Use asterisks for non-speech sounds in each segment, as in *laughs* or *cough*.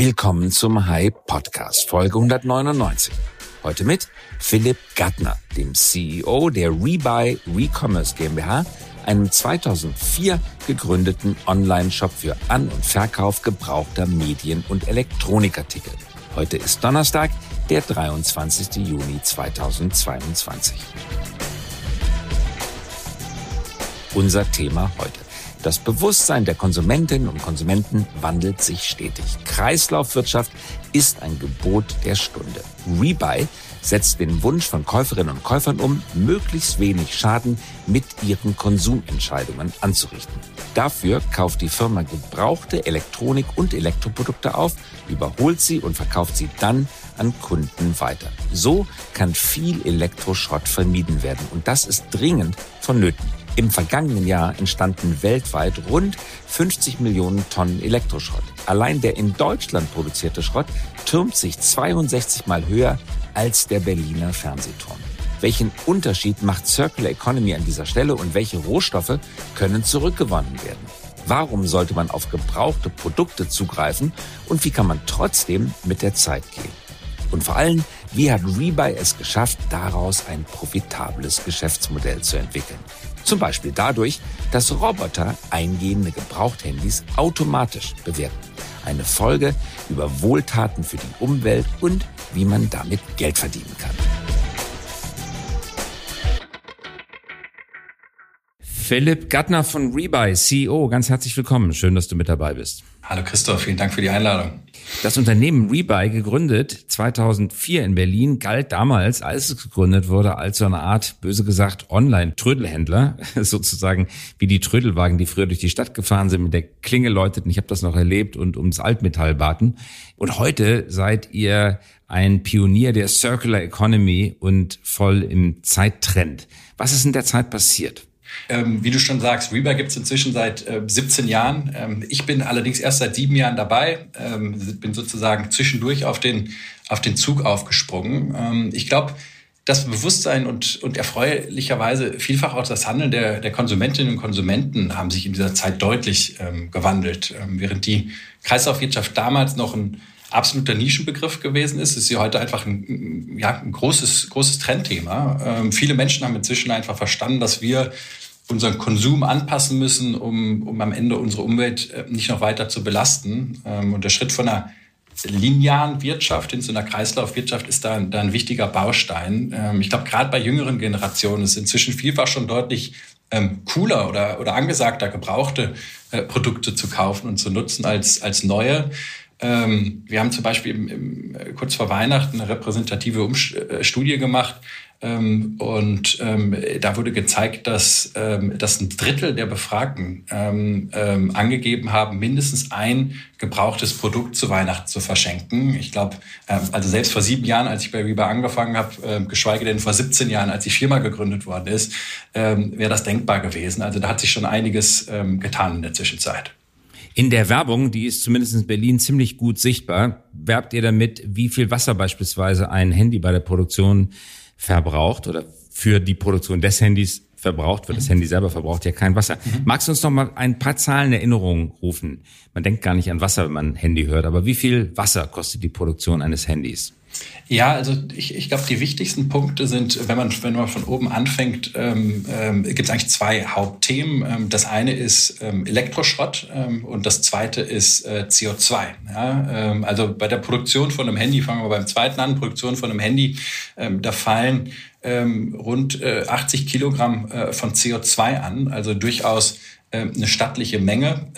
Willkommen zum Hype Podcast, Folge 199. Heute mit Philipp Gattner, dem CEO der Rebuy Recommerce GmbH, einem 2004 gegründeten Online-Shop für An- und Verkauf gebrauchter Medien- und Elektronikartikel. Heute ist Donnerstag, der 23. Juni 2022. Unser Thema heute. Das Bewusstsein der Konsumentinnen und Konsumenten wandelt sich stetig. Kreislaufwirtschaft ist ein Gebot der Stunde. Rebuy setzt den Wunsch von Käuferinnen und Käufern um, möglichst wenig Schaden mit ihren Konsumentscheidungen anzurichten. Dafür kauft die Firma gebrauchte Elektronik und Elektroprodukte auf, überholt sie und verkauft sie dann an Kunden weiter. So kann viel Elektroschrott vermieden werden und das ist dringend vonnöten. Im vergangenen Jahr entstanden weltweit rund 50 Millionen Tonnen Elektroschrott. Allein der in Deutschland produzierte Schrott türmt sich 62 mal höher als der Berliner Fernsehturm. Welchen Unterschied macht Circular Economy an dieser Stelle und welche Rohstoffe können zurückgewonnen werden? Warum sollte man auf gebrauchte Produkte zugreifen und wie kann man trotzdem mit der Zeit gehen? Und vor allem, wie hat Rebuy es geschafft, daraus ein profitables Geschäftsmodell zu entwickeln? Zum Beispiel dadurch, dass Roboter eingehende Gebrauchthandys automatisch bewerten. Eine Folge über Wohltaten für die Umwelt und wie man damit Geld verdienen kann. Philipp Gattner von Rebuy, CEO, ganz herzlich willkommen. Schön, dass du mit dabei bist. Hallo Christoph, vielen Dank für die Einladung. Das Unternehmen Rebuy, gegründet 2004 in Berlin, galt damals, als es gegründet wurde, als so eine Art, böse gesagt, Online-Trödelhändler, *laughs* sozusagen wie die Trödelwagen, die früher durch die Stadt gefahren sind, mit der Klinge läuteten, ich habe das noch erlebt, und ums Altmetall baten. Und heute seid ihr ein Pionier der Circular Economy und voll im Zeittrend. Was ist in der Zeit passiert? Ähm, wie du schon sagst, Rebuy gibt es inzwischen seit äh, 17 Jahren. Ähm, ich bin allerdings erst seit sieben Jahren dabei, ähm, bin sozusagen zwischendurch auf den, auf den Zug aufgesprungen. Ähm, ich glaube, das Bewusstsein und, und erfreulicherweise vielfach auch das Handeln der, der Konsumentinnen und Konsumenten haben sich in dieser Zeit deutlich ähm, gewandelt. Ähm, während die Kreislaufwirtschaft damals noch ein absoluter Nischenbegriff gewesen ist, ist sie heute einfach ein, ja, ein großes, großes Trendthema. Ähm, viele Menschen haben inzwischen einfach verstanden, dass wir unseren Konsum anpassen müssen, um, um am Ende unsere Umwelt äh, nicht noch weiter zu belasten. Ähm, und der Schritt von einer linearen Wirtschaft hin zu einer Kreislaufwirtschaft ist da, da ein wichtiger Baustein. Ähm, ich glaube, gerade bei jüngeren Generationen ist inzwischen vielfach schon deutlich ähm, cooler oder, oder angesagter, gebrauchte äh, Produkte zu kaufen und zu nutzen als, als neue. Wir haben zum Beispiel im, im, kurz vor Weihnachten eine repräsentative Umst äh, Studie gemacht, ähm, und ähm, da wurde gezeigt, dass, ähm, dass ein Drittel der Befragten ähm, ähm, angegeben haben, mindestens ein gebrauchtes Produkt zu Weihnachten zu verschenken. Ich glaube, ähm, also selbst vor sieben Jahren, als ich bei Reba angefangen habe, ähm, geschweige denn vor 17 Jahren, als die Firma gegründet worden ist, ähm, wäre das denkbar gewesen. Also da hat sich schon einiges ähm, getan in der Zwischenzeit. In der Werbung, die ist zumindest in Berlin ziemlich gut sichtbar, werbt ihr damit, wie viel Wasser beispielsweise ein Handy bei der Produktion verbraucht oder für die Produktion des Handys verbraucht wird. Das mhm. Handy selber verbraucht ja kein Wasser. Mhm. Magst du uns noch mal ein paar Zahlen in Erinnerung rufen? Man denkt gar nicht an Wasser, wenn man ein Handy hört, aber wie viel Wasser kostet die Produktion eines Handys? Ja, also ich, ich glaube, die wichtigsten Punkte sind, wenn man, wenn man von oben anfängt, ähm, ähm, gibt es eigentlich zwei Hauptthemen. Ähm, das eine ist ähm, Elektroschrott ähm, und das zweite ist äh, CO2. Ja? Ähm, also bei der Produktion von einem Handy, fangen wir beim zweiten an, Produktion von einem Handy, da fallen rund äh, 80 Kilogramm äh, von CO2 an, also durchaus eine stattliche Menge.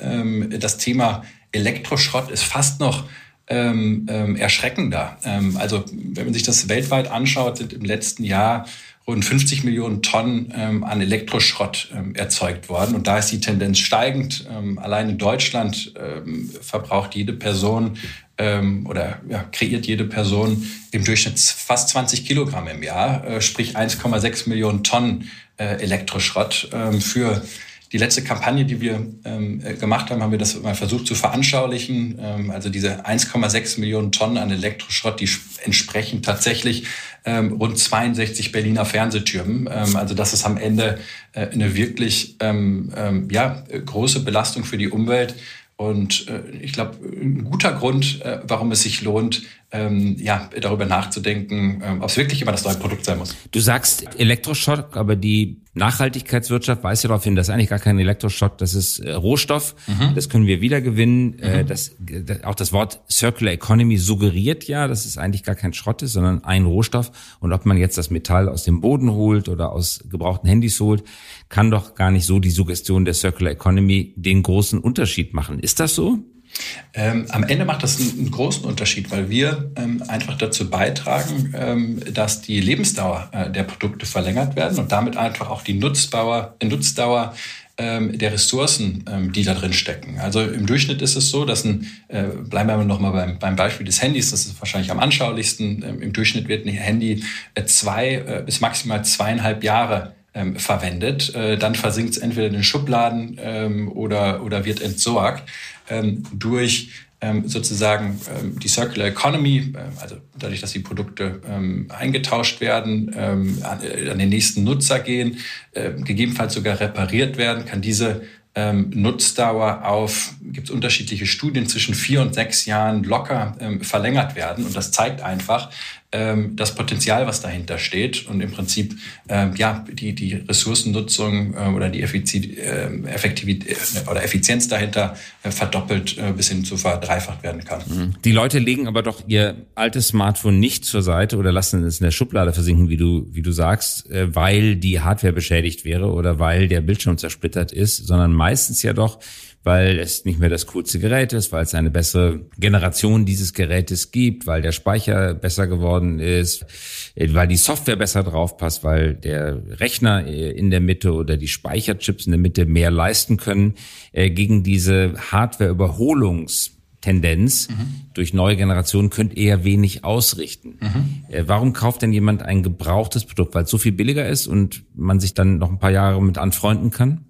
Das Thema Elektroschrott ist fast noch ähm, ähm, erschreckender. Ähm, also wenn man sich das weltweit anschaut, sind im letzten Jahr rund 50 Millionen Tonnen ähm, an Elektroschrott ähm, erzeugt worden. Und da ist die Tendenz steigend. Ähm, allein in Deutschland ähm, verbraucht jede Person ähm, oder ja, kreiert jede Person im Durchschnitt fast 20 Kilogramm im Jahr, äh, sprich 1,6 Millionen Tonnen äh, Elektroschrott ähm, für die letzte Kampagne, die wir ähm, äh, gemacht haben, haben wir das mal versucht zu veranschaulichen. Ähm, also diese 1,6 Millionen Tonnen an Elektroschrott, die entsprechen tatsächlich ähm, rund 62 Berliner Fernsehtürmen. Ähm, also das ist am Ende äh, eine wirklich ähm, ähm, ja, große Belastung für die Umwelt. Und äh, ich glaube, ein guter Grund, äh, warum es sich lohnt, ähm, ja, darüber nachzudenken, ähm, ob es wirklich immer das neue Produkt sein muss. Du sagst Elektroschock, aber die Nachhaltigkeitswirtschaft weist ja darauf hin, dass eigentlich gar kein Elektroschock, das ist äh, Rohstoff, mhm. das können wir wiedergewinnen. Äh, mhm. das, das, auch das Wort Circular Economy suggeriert ja, dass es eigentlich gar kein Schrott ist, sondern ein Rohstoff. Und ob man jetzt das Metall aus dem Boden holt oder aus gebrauchten Handys holt, kann doch gar nicht so die Suggestion der Circular Economy den großen Unterschied machen. Ist das so? Ähm, am Ende macht das einen, einen großen Unterschied, weil wir ähm, einfach dazu beitragen, ähm, dass die Lebensdauer äh, der Produkte verlängert werden und damit einfach auch die Nutzdauer, Nutzdauer ähm, der Ressourcen, ähm, die da drin stecken. Also im Durchschnitt ist es so, dass ein, äh, bleiben wir noch mal beim, beim Beispiel des Handys, das ist wahrscheinlich am anschaulichsten, ähm, im Durchschnitt wird ein Handy äh, zwei äh, bis maximal zweieinhalb Jahre ähm, verwendet. Äh, dann versinkt es entweder in den Schubladen ähm, oder, oder wird entsorgt ähm, durch ähm, sozusagen ähm, die Circular Economy, äh, also dadurch, dass die Produkte ähm, eingetauscht werden, ähm, an, äh, an, den nächsten Nutzer gehen, äh, gegebenenfalls sogar repariert werden, kann diese ähm, Nutzdauer auf, gibt es unterschiedliche Studien, zwischen vier und sechs Jahren locker ähm, verlängert werden. Und das zeigt einfach, ähm, das Potenzial, was dahinter steht und im Prinzip ähm, ja die die Ressourcennutzung äh, oder die Effizienz, äh, Effektivität äh, oder Effizienz dahinter äh, verdoppelt äh, bis hin zu verdreifacht werden kann. Mhm. Die Leute legen aber doch ihr altes Smartphone nicht zur Seite oder lassen es in der Schublade versinken, wie du wie du sagst, äh, weil die Hardware beschädigt wäre oder weil der Bildschirm zersplittert ist, sondern meistens ja doch weil es nicht mehr das coolste Gerät ist, weil es eine bessere Generation dieses Gerätes gibt, weil der Speicher besser geworden ist, äh, weil die Software besser draufpasst, weil der Rechner äh, in der Mitte oder die Speicherchips in der Mitte mehr leisten können äh, gegen diese Hardware-Überholungs- Tendenz mhm. durch neue Generationen könnt eher wenig ausrichten. Mhm. Warum kauft denn jemand ein gebrauchtes Produkt? Weil es so viel billiger ist und man sich dann noch ein paar Jahre mit anfreunden kann?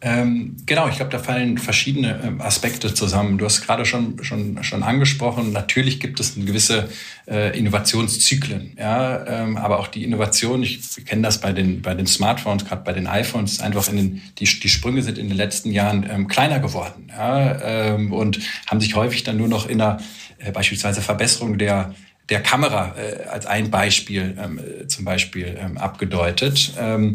Ähm, genau, ich glaube, da fallen verschiedene ähm, Aspekte zusammen. Du hast gerade schon, schon, schon angesprochen, natürlich gibt es eine gewisse äh, Innovationszyklen. Ja, ähm, aber auch die Innovation, ich kenne das bei den, bei den Smartphones, gerade bei den iPhones, einfach in den, die, die Sprünge sind in den letzten Jahren ähm, kleiner geworden ja, ähm, und haben sich häufig dann nur noch in einer äh, beispielsweise Verbesserung der der Kamera äh, als ein Beispiel ähm, äh, zum Beispiel ähm, abgedeutet. Ähm,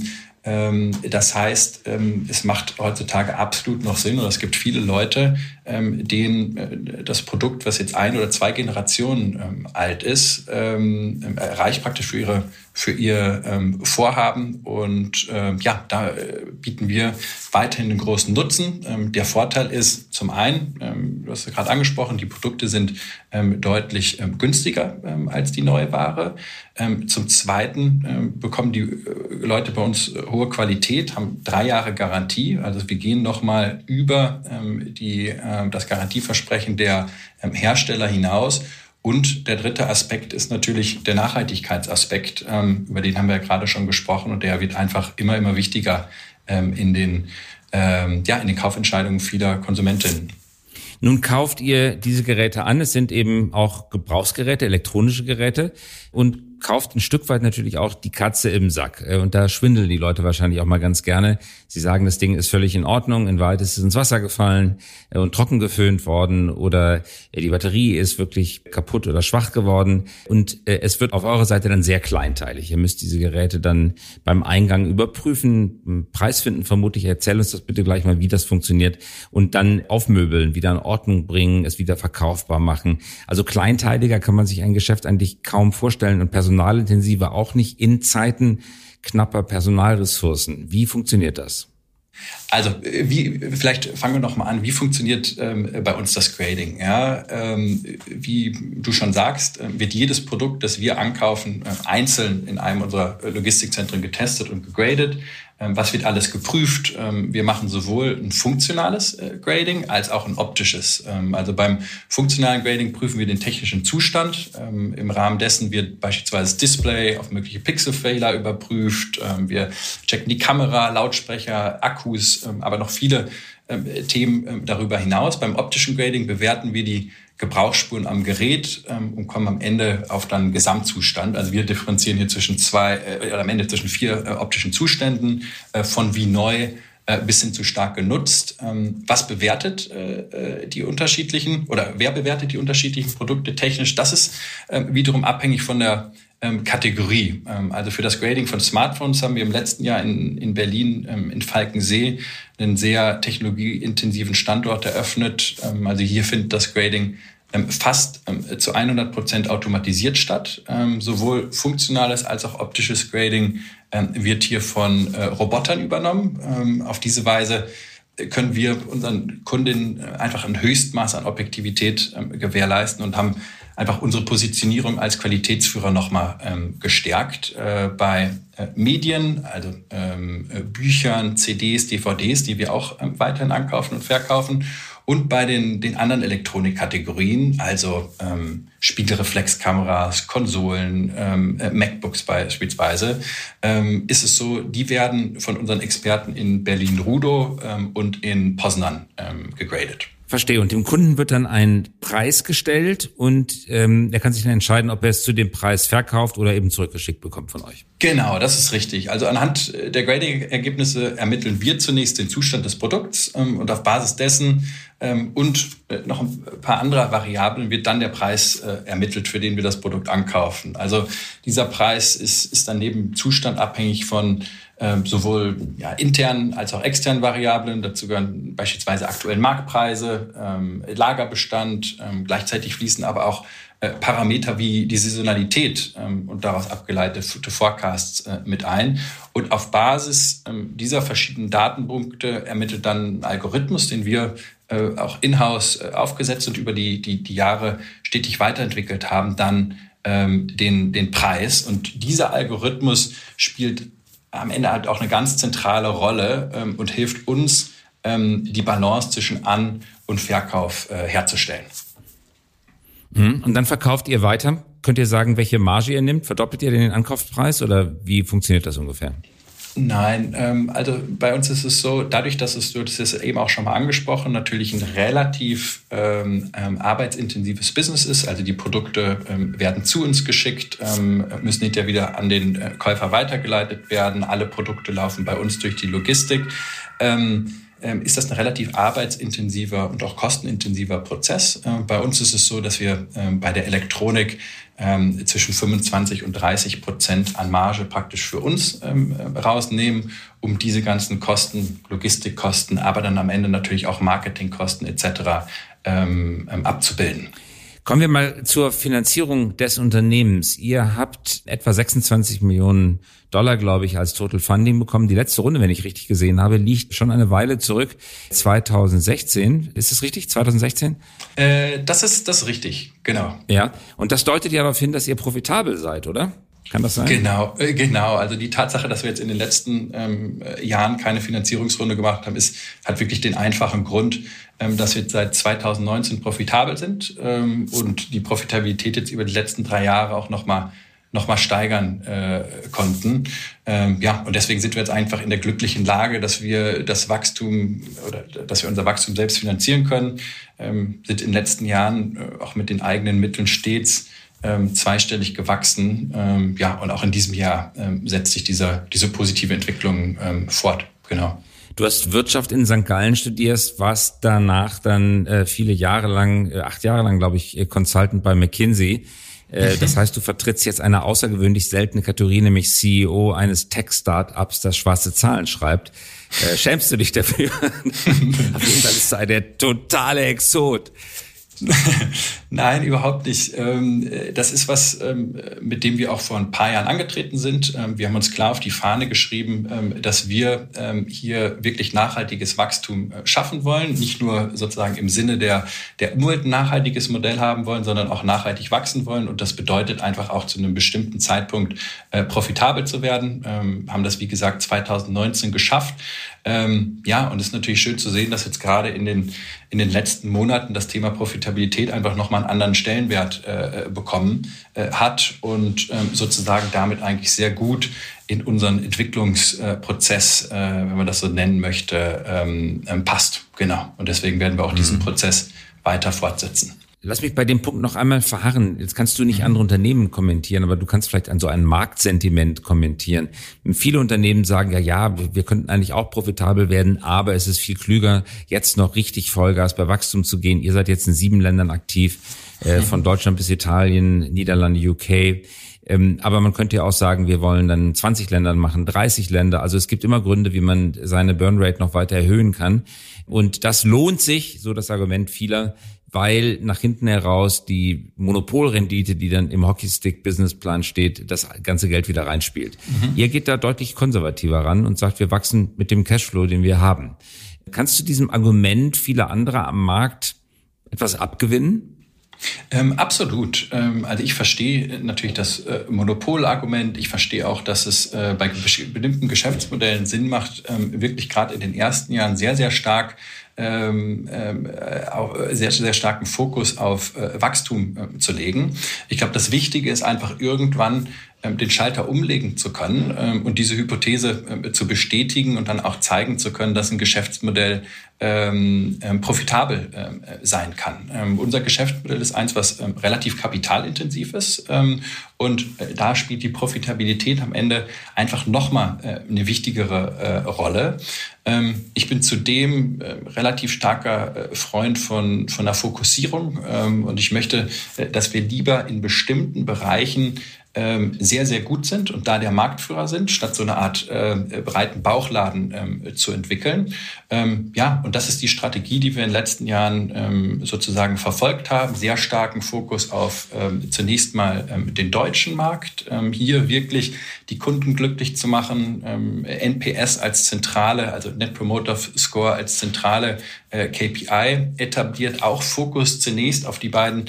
das heißt, ähm, es macht heutzutage absolut noch Sinn und es gibt viele Leute, ähm, denen äh, das Produkt, was jetzt ein oder zwei Generationen alt ist, erreicht praktisch für ihre für ihr ähm, Vorhaben. Und ähm, ja, da äh, bieten wir weiterhin einen großen Nutzen. Ähm, der Vorteil ist zum einen, ähm, du hast ja gerade angesprochen, die Produkte sind ähm, deutlich ähm, günstiger ähm, als die neue Ware. Ähm, zum Zweiten ähm, bekommen die äh, Leute bei uns äh, hohe Qualität, haben drei Jahre Garantie. Also wir gehen nochmal über ähm, die, äh, das Garantieversprechen der ähm, Hersteller hinaus und der dritte Aspekt ist natürlich der Nachhaltigkeitsaspekt, ähm, über den haben wir ja gerade schon gesprochen und der wird einfach immer, immer wichtiger ähm, in, den, ähm, ja, in den Kaufentscheidungen vieler Konsumentinnen. Nun kauft ihr diese Geräte an. Es sind eben auch Gebrauchsgeräte, elektronische Geräte und kauft ein Stück weit natürlich auch die Katze im Sack. Äh, und da schwindeln die Leute wahrscheinlich auch mal ganz gerne. Sie sagen, das Ding ist völlig in Ordnung. In Wahrheit ist es ins Wasser gefallen äh, und trocken geföhnt worden oder äh, die Batterie ist wirklich kaputt oder schwach geworden. Und es wird auf eurer Seite dann sehr kleinteilig. Ihr müsst diese Geräte dann beim Eingang überprüfen, Preis finden vermutlich. Erzähl uns das bitte gleich mal, wie das funktioniert und dann aufmöbeln, wieder in Ordnung bringen, es wieder verkaufbar machen. Also kleinteiliger kann man sich ein Geschäft eigentlich kaum vorstellen und Personal personalintensiver, auch nicht in Zeiten knapper Personalressourcen. Wie funktioniert das? Also wie vielleicht fangen wir noch mal an. Wie funktioniert ähm, bei uns das Grading? Ja, ähm, wie du schon sagst, äh, wird jedes Produkt, das wir ankaufen, äh, einzeln in einem unserer Logistikzentren getestet und gegradet. Ähm, was wird alles geprüft? Ähm, wir machen sowohl ein funktionales äh, Grading als auch ein optisches. Ähm, also beim funktionalen Grading prüfen wir den technischen Zustand. Im Rahmen dessen wird beispielsweise das Display auf mögliche Pixelfehler überprüft. Wir checken die Kamera, Lautsprecher, Akkus, aber noch viele Themen darüber hinaus. Beim optischen Grading bewerten wir die Gebrauchsspuren am Gerät ähm, und kommen am Ende auf dann Gesamtzustand. Also wir differenzieren hier zwischen zwei, äh, am Ende zwischen vier äh, optischen Zuständen, äh, von wie neu äh, bis hin zu stark genutzt. Ähm, was bewertet äh, die unterschiedlichen oder wer bewertet die unterschiedlichen Produkte technisch? Das ist wiederum abhängig von der Kategorie. also für das Grading von Smartphones haben wir im letzten Jahr in, in Berlin in Falkensee einen sehr technologieintensiven Standort eröffnet. also hier findet das Grading ähm, fast ähm, zu 100 Prozent automatisiert statt. Ähm, sowohl funktionales als auch optisches Grading wird hier von äh, Robotern übernommen. Auf diese Weise können wir unseren Kundinnen äh, einfach ein Höchstmaß an Objektivität gewährleisten und haben einfach unsere Positionierung als Qualitätsführer nochmal ähm, gestärkt äh, bei äh, Medien, also ähm, Büchern, CDs, DVDs, die wir auch ähm, weiterhin ankaufen und verkaufen und bei den, den anderen Elektronikkategorien, also ähm, Spiegelreflexkameras, Konsolen, ähm, äh, MacBooks beispielsweise, ähm, ist es so, die werden von unseren Experten in Berlin-Rudow ähm, und in Poznan ähm, gegradet. Verstehe. Und dem Kunden wird dann ein Preis gestellt und ähm, er kann sich dann entscheiden, ob er es zu dem Preis verkauft oder eben zurückgeschickt bekommt von euch. Genau, das ist richtig. Also anhand der Grading-Ergebnisse ermitteln wir zunächst den Zustand des Produkts ähm, und auf Basis dessen ähm, und äh, noch ein paar andere Variablen wird dann der Preis äh, ermittelt, für den wir das Produkt ankaufen. Also dieser Preis ist, ist dann neben Zustand abhängig von ähm, sowohl ja, internen als auch externen Variablen. Dazu gehören beispielsweise aktuellen Marktpreise, ähm, Lagerbestand. Ähm, gleichzeitig fließen aber auch äh, Parameter wie die Saisonalität ähm, und daraus abgeleitete Forecasts äh, mit ein. Und auf Basis ähm, dieser verschiedenen Datenpunkte ermittelt dann ein Algorithmus, den wir äh, auch in-house äh, aufgesetzt und über die, die, die Jahre stetig weiterentwickelt haben, dann den, den Preis. Und dieser Algorithmus spielt am Ende halt auch eine ganz zentrale Rolle ähm, und hilft uns, ähm, die Balance zwischen An- und Verkauf äh, herzustellen. Mhm. Und dann verkauft ihr weiter. Könnt ihr sagen, welche Marge ihr nimmt? Verdoppelt ihr den Ankaufspreis oder wie funktioniert das ungefähr? Nein, ähm, also bei uns ist es so, dadurch, dass es, du hast es eben auch schon mal angesprochen, natürlich ein relativ ähm, ähm, arbeitsintensives Business ist. Also die Produkte ähm, werden zu uns geschickt, ähm, müssen nicht ja wieder an den äh, Käufer weitergeleitet werden. Alle Produkte laufen bei uns durch die Logistik. Ähm, ähm, ist das ein relativ arbeitsintensiver und auch kostenintensiver Prozess. Äh, bei uns ist es so, dass wir ähm, bei der Elektronik ähm, zwischen 25 und 30 Prozent an Marge praktisch für uns rausnehmen, um diese ganzen Kosten, Logistikkosten, aber dann am Ende natürlich auch Marketingkosten etc. abzubilden. Kommen wir mal zur Finanzierung des Unternehmens. Ihr habt etwa 26 Millionen Dollar, glaube ich, als Total Funding bekommen. Die letzte Runde, wenn ich richtig gesehen habe, liegt schon eine Weile zurück. 2016. Ist es richtig? 2016? Äh, das ist, das ist richtig. Genau. Ja. Und das deutet ja darauf hin, dass ihr profitabel seid, oder? Kann das sein? Genau, äh, genau. Also die Tatsache, dass wir jetzt in den letzten ähm, Jahren keine Finanzierungsrunde gemacht haben, ist, hat wirklich den einfachen Grund, ähm, dass wir seit 2019 profitabel sind ähm, und die Profitabilität jetzt über die letzten drei Jahre auch nochmal noch mal steigern äh, konnten. Ähm, ja, und deswegen sind wir jetzt einfach in der glücklichen Lage, dass wir das Wachstum oder dass wir unser Wachstum selbst finanzieren können. Ähm, sind in den letzten Jahren äh, auch mit den eigenen Mitteln stets ähm, zweistellig gewachsen. Ähm, ja, und auch in diesem Jahr ähm, setzt sich dieser, diese positive Entwicklung ähm, fort. Genau. Du hast Wirtschaft in St. Gallen studierst, warst danach dann äh, viele Jahre lang, äh, acht Jahre lang, glaube ich, äh, Consultant bei McKinsey. Äh, das heißt, du vertrittst jetzt eine außergewöhnlich seltene Kategorie, nämlich CEO eines Tech-Startups, das schwarze Zahlen schreibt. Äh, schämst du dich dafür? *laughs* Auf jeden Fall ist es der totale Exot. *laughs* Nein, überhaupt nicht. Ähm, das ist was, ähm, mit dem wir auch vor ein paar Jahren angetreten sind. Ähm, wir haben uns klar auf die Fahne geschrieben, dass wir hier wirklich nachhaltiges Wachstum äh, schaffen wollen. Nicht nur sozusagen im Sinne der, der Umwelt ein nachhaltiges Modell haben wollen, sondern auch nachhaltig wachsen wollen. Und das bedeutet einfach auch zu einem bestimmten Zeitpunkt äh, profitabel zu werden. Haben das, wie gesagt, 2019 geschafft. Ja, und es ist natürlich schön zu sehen, dass jetzt gerade in den, in den letzten Monaten das Thema Profitabilität einfach nochmal einen anderen Stellenwert äh, bekommen äh, hat und ähm, sozusagen damit eigentlich sehr gut in unseren Entwicklungsprozess, äh, wenn man das so nennen möchte, ähm, ähm passt. Genau. Und deswegen werden wir auch diesen mhm. Prozess weiter fortsetzen. Lass mich bei dem Punkt noch einmal verharren. Jetzt kannst du nicht mhm. andere Unternehmen kommentieren, aber du kannst vielleicht an so ein Marktsentiment kommentieren. Viele Unternehmen sagen ja, ja, wir könnten eigentlich auch profitabel werden, aber es ist viel klüger, jetzt noch richtig Vollgas bei Wachstum zu gehen. Ihr seid jetzt in sieben Ländern aktiv, äh, von Deutschland bis Italien, Niederlande, UK. Ähm, aber man könnte ja auch sagen, wir wollen dann 20 Länder machen, 30 Länder. Also es gibt immer Gründe, wie man seine Burnrate noch weiter erhöhen kann. Und das lohnt sich, so das Argument vieler, weil nach hinten heraus die Monopolrendite, die dann im Hockeystick-Businessplan steht, das ganze Geld wieder reinspielt. Mhm. Ihr geht da deutlich konservativer ran und sagt, wir wachsen mit dem Cashflow, den wir haben. Kannst du diesem Argument vieler anderer am Markt etwas abgewinnen? Ähm, absolut. Ähm, also ich verstehe natürlich das äh, Monopolargument. Ich verstehe auch, dass es äh, bei bestimmten Geschäftsmodellen Sinn macht, ähm, wirklich gerade in den ersten Jahren sehr, sehr stark ähm, ähm, äh, auch sehr, sehr starken Fokus auf äh, Wachstum äh, zu legen. Ich glaube, das Wichtige ist einfach irgendwann den Schalter umlegen zu können ähm, und diese Hypothese ähm, zu bestätigen und dann auch zeigen zu können, dass ein Geschäftsmodell ähm, profitabel äh, sein kann. unser Geschäftsmodell ist eins, was relativ kapitalintensiv ist und äh, da spielt die Profitabilität am Ende einfach nochmal äh, eine wichtigere Rolle. Ähm, ich bin zudem relativ starker Freund von, von der Fokussierung ähm, und ich möchte, dass wir lieber in bestimmten Bereichen ähm, sehr, sehr gut sind und da der Marktführer sind, statt so eine Art äh, breiten Bauchladen ähm, zu entwickeln. Ähm, ja, und das ist die Strategie, die wir in den letzten Jahren ähm, sozusagen verfolgt haben. Sehr starken Fokus auf ähm, zunächst mal ähm, den deutschen Markt, hier wirklich die Kunden glücklich zu machen, NPS als zentrale, also Net Promoter Score als zentrale äh, KPI etabliert, auch Fokus zunächst auf die beiden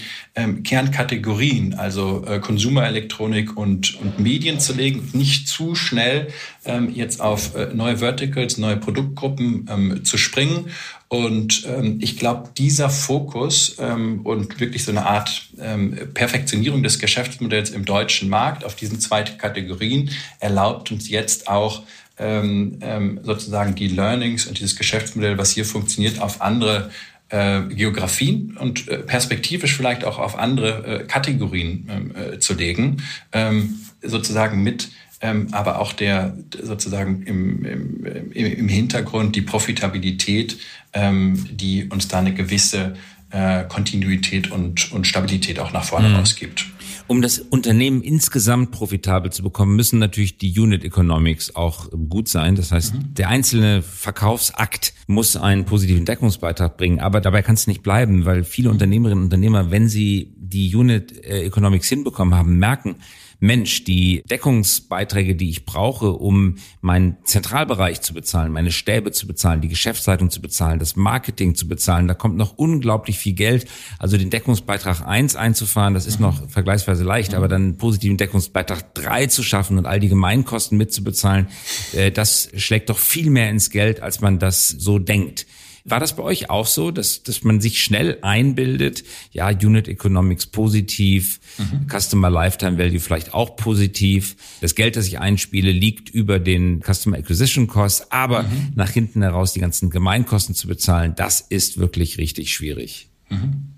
Kernkategorien, also äh, Konsumerelektronik Elektronik und, und Medien zu legen, nicht zu schnell ähm, jetzt auf äh, neue Verticals, neue Produktgruppen ähm, zu springen. Und ähm, ich glaube, dieser Fokus ähm, und wirklich so eine Art ähm, Perfektionierung des Geschäftsmodells im deutschen Markt auf diesen zwei Kategorien erlaubt uns jetzt auch ähm, ähm, sozusagen die Learnings und dieses Geschäftsmodell, was hier funktioniert, auf andere äh, Geografien und äh, perspektivisch vielleicht auch auf andere äh, Kategorien ähm, äh, zu legen, ähm, sozusagen mit ähm, aber auch der sozusagen im, im, im Hintergrund die Profitabilität, ähm, die uns da eine gewisse äh, Kontinuität und, und Stabilität auch nach vorne mhm. rausgibt. Um das Unternehmen insgesamt profitabel zu bekommen, müssen natürlich die Unit Economics auch gut sein. Das heißt, mhm. der einzelne Verkaufsakt muss einen positiven Deckungsbeitrag bringen. Aber dabei kann es nicht bleiben, weil viele Unternehmerinnen und Unternehmer, wenn sie die Unit äh, Economics hinbekommen haben, merken, Mensch, die Deckungsbeiträge, die ich brauche, um meinen Zentralbereich zu bezahlen, meine Stäbe zu bezahlen, die Geschäftsleitung zu bezahlen, das Marketing zu bezahlen, da kommt noch unglaublich viel Geld. Also den Deckungsbeitrag eins einzufahren, das ist mhm. noch vergleichsweise leicht, mhm. aber dann einen positiven Deckungsbeitrag drei zu schaffen und all die Gemeinkosten mitzubezahlen, äh, das schlägt doch viel mehr ins Geld, als man das so denkt. War das bei euch auch so, dass, dass man sich schnell einbildet, ja, Unit Economics positiv, mhm. Customer Lifetime Value vielleicht auch positiv, das Geld, das ich einspiele, liegt über den Customer Acquisition Cost, aber mhm. nach hinten heraus die ganzen Gemeinkosten zu bezahlen, das ist wirklich richtig schwierig. Mhm.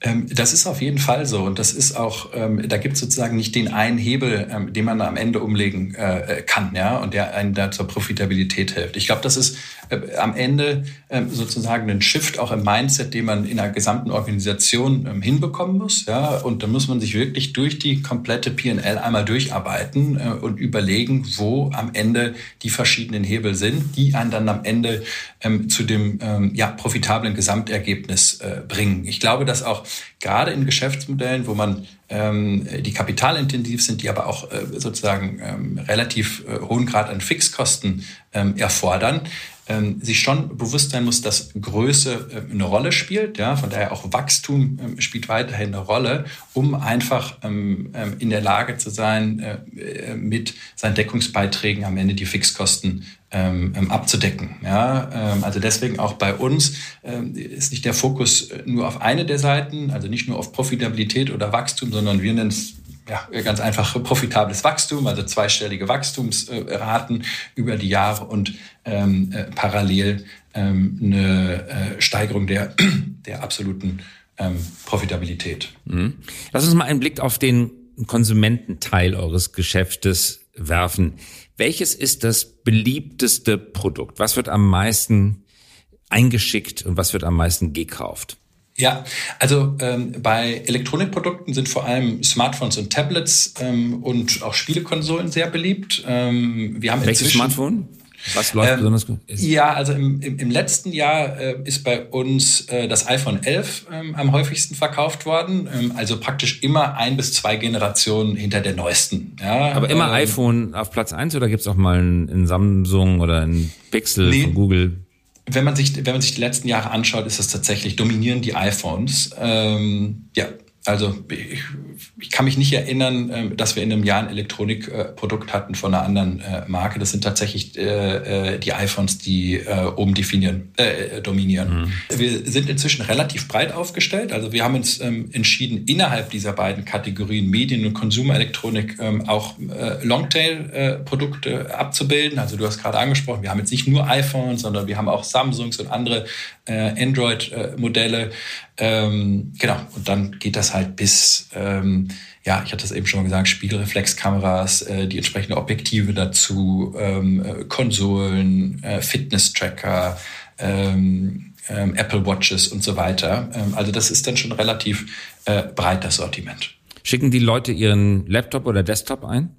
Ähm, das ist auf jeden Fall so und das ist auch, ähm, da gibt es sozusagen nicht den einen Hebel, ähm, den man am Ende umlegen äh, kann, ja, und der einen da zur Profitabilität hilft. Ich glaube, das ist äh, am Ende sozusagen ein Shift auch im Mindset, den man in der gesamten Organisation hinbekommen muss, ja, und da muss man sich wirklich durch die komplette P&L einmal durcharbeiten äh, und überlegen, wo am Ende die verschiedenen Hebel sind, die einen dann am Ende zu dem ja profitablen Gesamtergebnis äh, bringen. Ich glaube, dass auch gerade in Geschäftsmodellen, wo man ähm, die kapitalintensiv sind, die aber auch äh, sozusagen ähm, relativ äh, hohen Grad an Fixkosten ähm, erfordern, ähm, sich schon bewusst sein muss, dass Größe äh, eine Rolle spielt. Ja, von daher auch Wachstum ähm, spielt weiterhin eine Rolle, um einfach ähm, ähm in der Lage zu sein, äh, äh, mit seinen Deckungsbeiträgen am Ende die Fixkosten ähm, ähm, abzudecken. Ja, also deswegen auch bei uns ist nicht der Fokus nur auf eine der Seiten, also nicht nur auf Profitabilität oder Wachstum, sondern wir nennen es ja, ganz einfach profitables Wachstum, also zweistellige Wachstumsraten über die Jahre und ähm, äh, parallel ähm, eine äh, Steigerung der, *clears throat* der absoluten ähm, Profitabilität. Mhm. Lass uns mal einen Blick auf den Konsumententeil eures Geschäftes werfen. Welches ist das beliebteste Produkt? Was wird am meisten eingeschickt und was wird am meisten gekauft? Ja, also ähm, bei Elektronikprodukten sind vor allem Smartphones und Tablets ähm, und auch Spielekonsolen sehr beliebt. Ähm, wir haben Welches Smartphone? Was läuft ähm, besonders gut? Ja, also im, im, im letzten Jahr äh, ist bei uns äh, das iPhone 11 ähm, am häufigsten verkauft worden. Ähm, also praktisch immer ein bis zwei Generationen hinter der neuesten. Ja, Aber immer ähm, iPhone auf Platz eins oder gibt's auch mal ein, ein Samsung oder ein Pixel nee, von Google? Wenn man sich, wenn man sich die letzten Jahre anschaut, ist es tatsächlich dominieren die iPhones. Ähm, ja, also ich, ich kann mich nicht erinnern, äh, dass wir in einem Jahr ein Elektronikprodukt hatten von einer anderen äh, Marke. Das sind tatsächlich äh, äh die iPhones, die oben definieren, äh, dominieren. Mhm. Wir sind inzwischen relativ breit aufgestellt. Also wir haben uns ähm, entschieden, innerhalb dieser beiden Kategorien Medien- und Konsumelektronik ähm, auch Longtail-Produkte abzubilden. Also du hast gerade angesprochen, wir haben jetzt nicht nur iPhones, sondern wir haben auch Samsungs und andere Android-Modelle. Ähm, genau, und dann geht das halt bis, ähm, ja, ich hatte es eben schon gesagt, Spiegelreflexkameras, äh, die entsprechende Objektive dazu, ähm, äh, Konsolen, äh, Fitness-Tracker, ähm, ähm, Apple Watches und so weiter. Ähm, also das ist dann schon relativ äh, breit das Sortiment. Schicken die Leute ihren Laptop oder Desktop ein?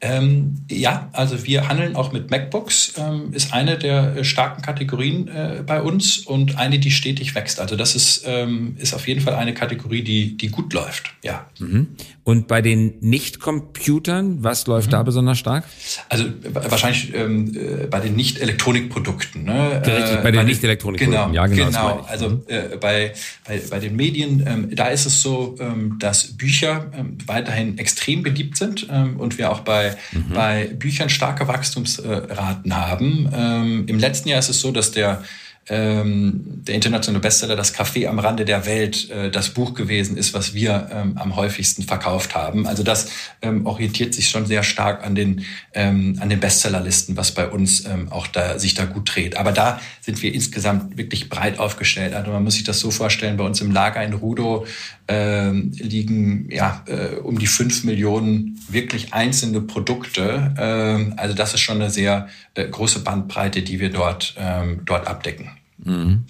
Ähm, ja, also wir handeln auch mit MacBooks, ähm, ist eine der äh, starken Kategorien äh, bei uns und eine, die stetig wächst. Also das ist, ähm, ist auf jeden Fall eine Kategorie, die, die gut läuft, ja. Mhm. Und bei den Nicht-Computern, was läuft mhm. da besonders stark? Also wahrscheinlich ähm, äh, bei den Nicht-Elektronikprodukten. Ne? Richtig, bei den Nicht-Elektronikprodukten, genau, ja genau. Genau, also mhm. äh, bei, bei, bei den Medien, ähm, da ist es so, ähm, dass Bücher weiterhin extrem beliebt sind und wir auch bei, mhm. bei Büchern starke Wachstumsraten haben. Ähm, Im letzten Jahr ist es so, dass der ähm, der internationale Bestseller Das Café am Rande der Welt äh, das Buch gewesen ist, was wir ähm, am häufigsten verkauft haben. Also das ähm, orientiert sich schon sehr stark an den, ähm, an den Bestsellerlisten, was bei uns ähm, auch da, sich da gut dreht. Aber da sind wir insgesamt wirklich breit aufgestellt. Also man muss sich das so vorstellen, bei uns im Lager in Rudo ähm, liegen ja äh, um die fünf Millionen wirklich einzelne Produkte. Ähm, also das ist schon eine sehr äh, große Bandbreite, die wir dort, ähm, dort abdecken. Mhm.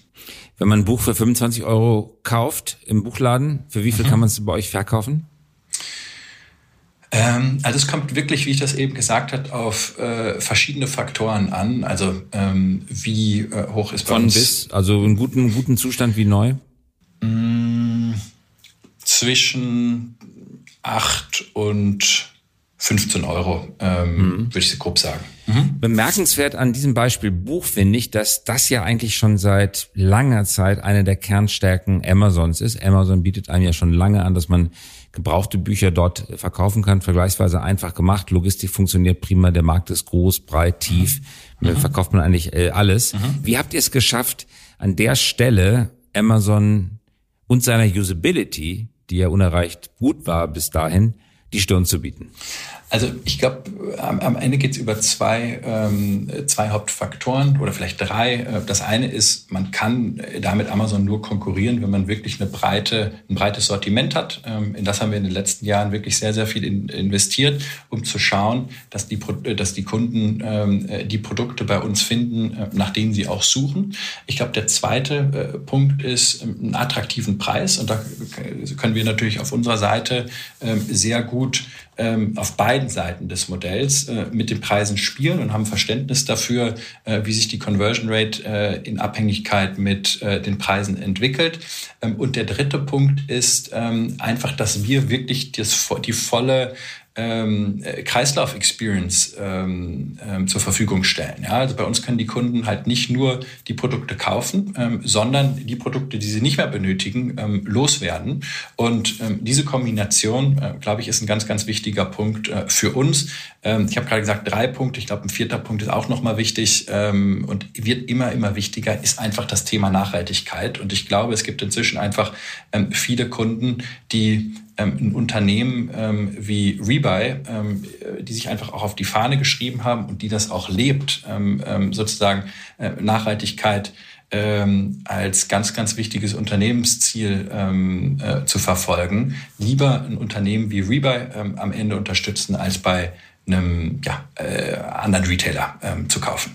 Wenn man ein Buch für 25 Euro kauft im Buchladen, für wie viel mhm. kann man es bei euch verkaufen? Ähm, also es kommt wirklich, wie ich das eben gesagt habe, auf äh, verschiedene Faktoren an. Also ähm, wie äh, hoch ist bei Von uns... bis, also in guten, guten Zustand wie neu? Zwischen 8 und 15 Euro, ähm, mhm. würde ich grob sagen. Mhm. Bemerkenswert an diesem Beispiel Buch finde ich, dass das ja eigentlich schon seit langer Zeit eine der Kernstärken Amazons ist. Amazon bietet einem ja schon lange an, dass man gebrauchte Bücher dort verkaufen kann, vergleichsweise einfach gemacht. Logistik funktioniert prima, der Markt ist groß, breit, tief. Mhm. Verkauft man eigentlich äh, alles. Mhm. Wie habt ihr es geschafft, an der Stelle Amazon und seiner Usability, die ja unerreicht gut war bis dahin, die Stirn zu bieten? Also ich glaube, am, am, Ende geht es über zwei, ähm, zwei Hauptfaktoren oder vielleicht drei. Äh, das eine ist, man kann damit Amazon nur konkurrieren, wenn man wirklich eine breite, ein breites Sortiment hat. Ähm, in das haben wir in den letzten Jahren wirklich sehr, sehr viel in, investiert, um zu schauen, dass die, dass die Kunden ähm, die Produkte bei uns finden, äh, nach denen sie auch suchen. Ich glaube, der zweite äh, Punkt ist ähm, einen attraktiven Preis. Und da können wir natürlich auf unserer Seite ähm, sehr gut auf beiden Seiten des Modells äh, mit den Preisen spielen und haben Verständnis dafür, äh, wie sich die Conversion Rate äh, in Abhängigkeit mit den Preisen entwickelt. Ähm, und der dritte Punkt ist ähm, einfach, dass wir wirklich das, die volle ähm, Kreislauf-Experience ähm, ähm, zur Verfügung stellen. Ja, also bei uns können die Kunden halt nicht nur die Produkte kaufen, ähm, sondern die Produkte, die sie nicht mehr benötigen, ähm, loswerden. Und ähm, diese Kombination, äh, glaube ich, ist ein ganz, ganz wichtiger Punkt äh, für uns. ich habe gerade gesagt, drei Punkte. Ich glaube, ein vierter Punkt ist auch nochmal wichtig und wird immer, immer wichtiger, ist einfach das Thema Nachhaltigkeit. Und ich glaube, es gibt inzwischen einfach viele Kunden, die ähm, ein Unternehmen ähm, wie Rebuy, ähm, die sich einfach auch auf die Fahne geschrieben haben und die das auch lebt, ähm, ähm, sozusagen äh, Nachhaltigkeit ähm, als ganz, ganz wichtiges Unternehmensziel ähm, äh, zu verfolgen, lieber ein Unternehmen wie Rebuy ähm, am Ende unterstützen, als bei einem ja, äh, anderen Retailer ähm, zu kaufen.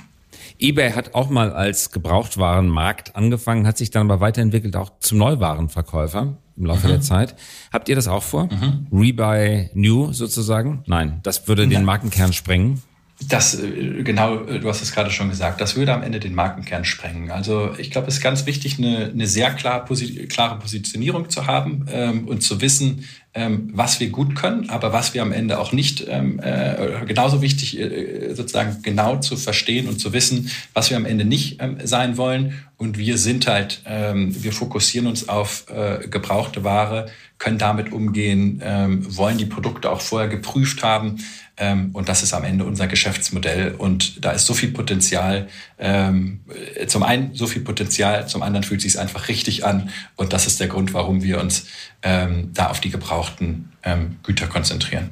eBay hat auch mal als Gebrauchtwarenmarkt angefangen, hat sich dann aber weiterentwickelt auch zum Neuwarenverkäufer im Laufe mhm. der Zeit. Habt ihr das auch vor? Mhm. Rebuy New sozusagen? Nein, das würde den Markenkern sprengen. Das, äh, genau, äh, du hast es gerade schon gesagt, das würde am Ende den Markenkern sprengen. Also ich glaube, es ist ganz wichtig, eine, eine sehr klar, posi klare Positionierung zu haben ähm, und zu wissen, ähm, was wir gut können, aber was wir am Ende auch nicht, ähm, äh, genauso wichtig, äh, sozusagen genau zu verstehen und zu wissen, was wir am Ende nicht ähm, sein wollen. Und wir sind halt, ähm, wir fokussieren uns auf äh, gebrauchte Ware, können damit umgehen, ähm, wollen die Produkte auch vorher geprüft haben. Ähm, und das ist am Ende unser Geschäftsmodell. Und da ist so viel Potenzial. Ähm, zum einen so viel Potenzial, zum anderen fühlt es sich einfach richtig an. Und das ist der Grund, warum wir uns ähm, da auf die gebrauchten ähm, Güter konzentrieren.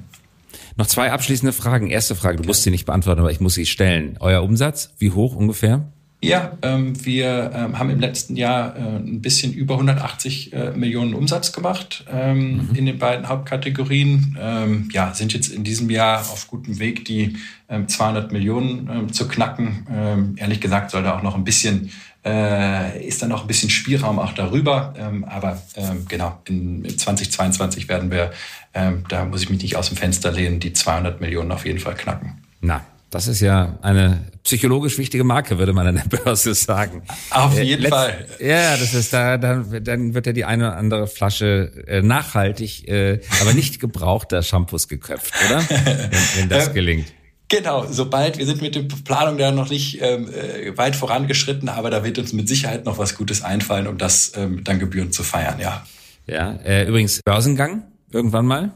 Noch zwei abschließende Fragen. Erste Frage, du musst sie nicht beantworten, aber ich muss sie stellen. Euer Umsatz, wie hoch ungefähr? Ja, ähm, wir ähm, haben im letzten Jahr äh, ein bisschen über 180 äh, Millionen Umsatz gemacht ähm, mhm. in den beiden Hauptkategorien. Ähm, ja, sind jetzt in diesem Jahr auf gutem Weg, die 200 ähm, Millionen ähm, zu knacken. ehrlich gesagt soll da auch noch ein bisschen äh, ist da noch ein bisschen Spielraum auch darüber. aber genau, in, in 2022 werden wir, da muss ich mich nicht aus dem Fenster lehnen, die 200 Millionen auf jeden Fall knacken. Na, das ist ja eine psychologisch wichtige Marke, würde man an der Börse sagen. Auf äh, jeden äh, Fall. Ja, das ist da, dann, dann wird ja die eine oder andere Flasche äh, nachhaltig, äh, aber nicht gebrauchter Shampoos geköpft, oder? *laughs* wenn, wenn das ähm, gelingt. Genau, sobald wir sind mit der Planung da noch nicht ähm, äh, weit vorangeschritten, aber da wird uns mit Sicherheit noch was Gutes einfallen, um das ähm, dann gebührend zu feiern, ja. Ja, äh, übrigens Börsengang irgendwann mal.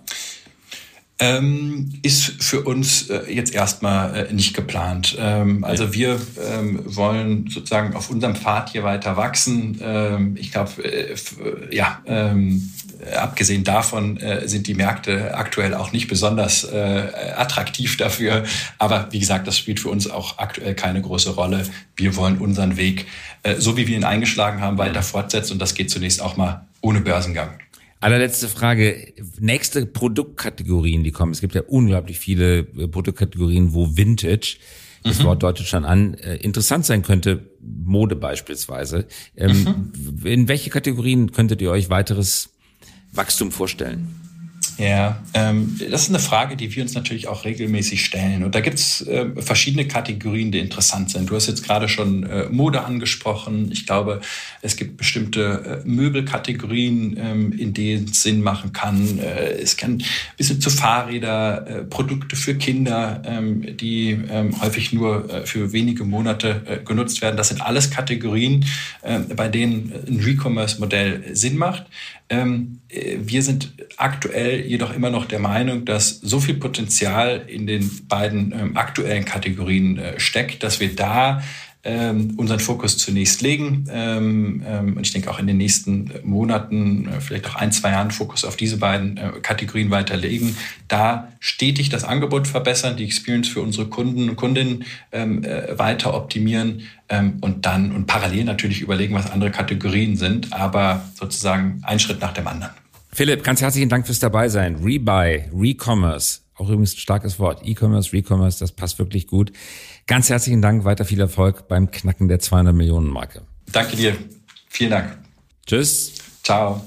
Ähm, ist für uns äh, jetzt erstmal äh, nicht geplant. Ähm, also wir ähm, wollen sozusagen auf unserem Pfad hier weiter wachsen. Ähm, ich glaube, äh, ja, ähm, abgesehen davon äh, sind die Märkte aktuell auch nicht besonders äh, attraktiv dafür. Aber wie gesagt, das spielt für uns auch aktuell keine große Rolle. Wir wollen unseren Weg, äh, so wie wir ihn eingeschlagen haben, weiter fortsetzen. Und das geht zunächst auch mal ohne Börsengang. Allerletzte Frage. Nächste Produktkategorien, die kommen. Es gibt ja unglaublich viele äh, Produktkategorien, wo Vintage, das mhm. Wort deutet schon an, äh, interessant sein könnte. Mode beispielsweise. Ähm, mhm. In welche Kategorien könntet ihr euch weiteres Wachstum vorstellen? Ja, ähm, das ist eine Frage, die wir uns natürlich auch regelmäßig stellen. Und da gibt's äh, verschiedene Kategorien, die interessant sind. Du hast jetzt gerade schon äh, Mode angesprochen. Ich glaube, es gibt bestimmte äh, Möbelkategorien, ähm, in denen es Sinn machen kann. Äh, es kann ein bisschen zu Fahrräder, äh, Produkte für Kinder, ähm, die ähm, häufig nur äh, für wenige Monate äh, genutzt werden. Das sind alles Kategorien, äh, bei denen ein Recommerce-Modell Sinn macht. Ähm, äh, wir sind aktuell jedoch immer noch der Meinung, dass so viel Potenzial in den beiden ähm, aktuellen Kategorien äh, steckt, dass wir da unseren Fokus zunächst legen ähm, ähm, und ich denke auch in den nächsten Monaten, äh, vielleicht auch ein, zwei Jahren Fokus auf diese beiden äh, Kategorien weiterlegen, da stetig das Angebot verbessern, die Experience für unsere Kunden und Kundinnen ähm, äh, weiter optimieren ähm, und dann und parallel natürlich überlegen, was andere Kategorien sind, aber sozusagen ein Schritt nach dem anderen. Philipp, ganz herzlichen Dank fürs Dabeisein. Rebuy, Recommerce, auch übrigens ein starkes Wort. E-Commerce, Recommerce, das passt wirklich gut. Ganz herzlichen Dank, weiter viel Erfolg beim Knacken der 200 Millionen Marke. Danke dir. Vielen Dank. Tschüss. Ciao.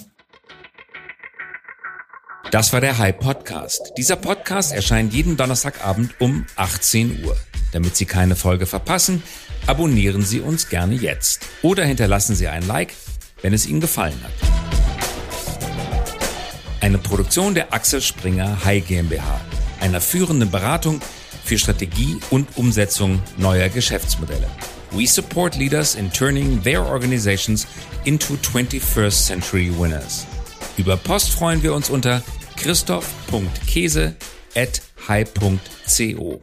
Das war der Hype Podcast. Dieser Podcast erscheint jeden Donnerstagabend um 18 Uhr. Damit Sie keine Folge verpassen, abonnieren Sie uns gerne jetzt oder hinterlassen Sie ein Like, wenn es Ihnen gefallen hat. Eine Produktion der Axel Springer High GmbH, einer führenden Beratung für Strategie und Umsetzung neuer Geschäftsmodelle. We support leaders in turning their organizations into 21st century winners. Über Post freuen wir uns unter christoph.käse at high.co.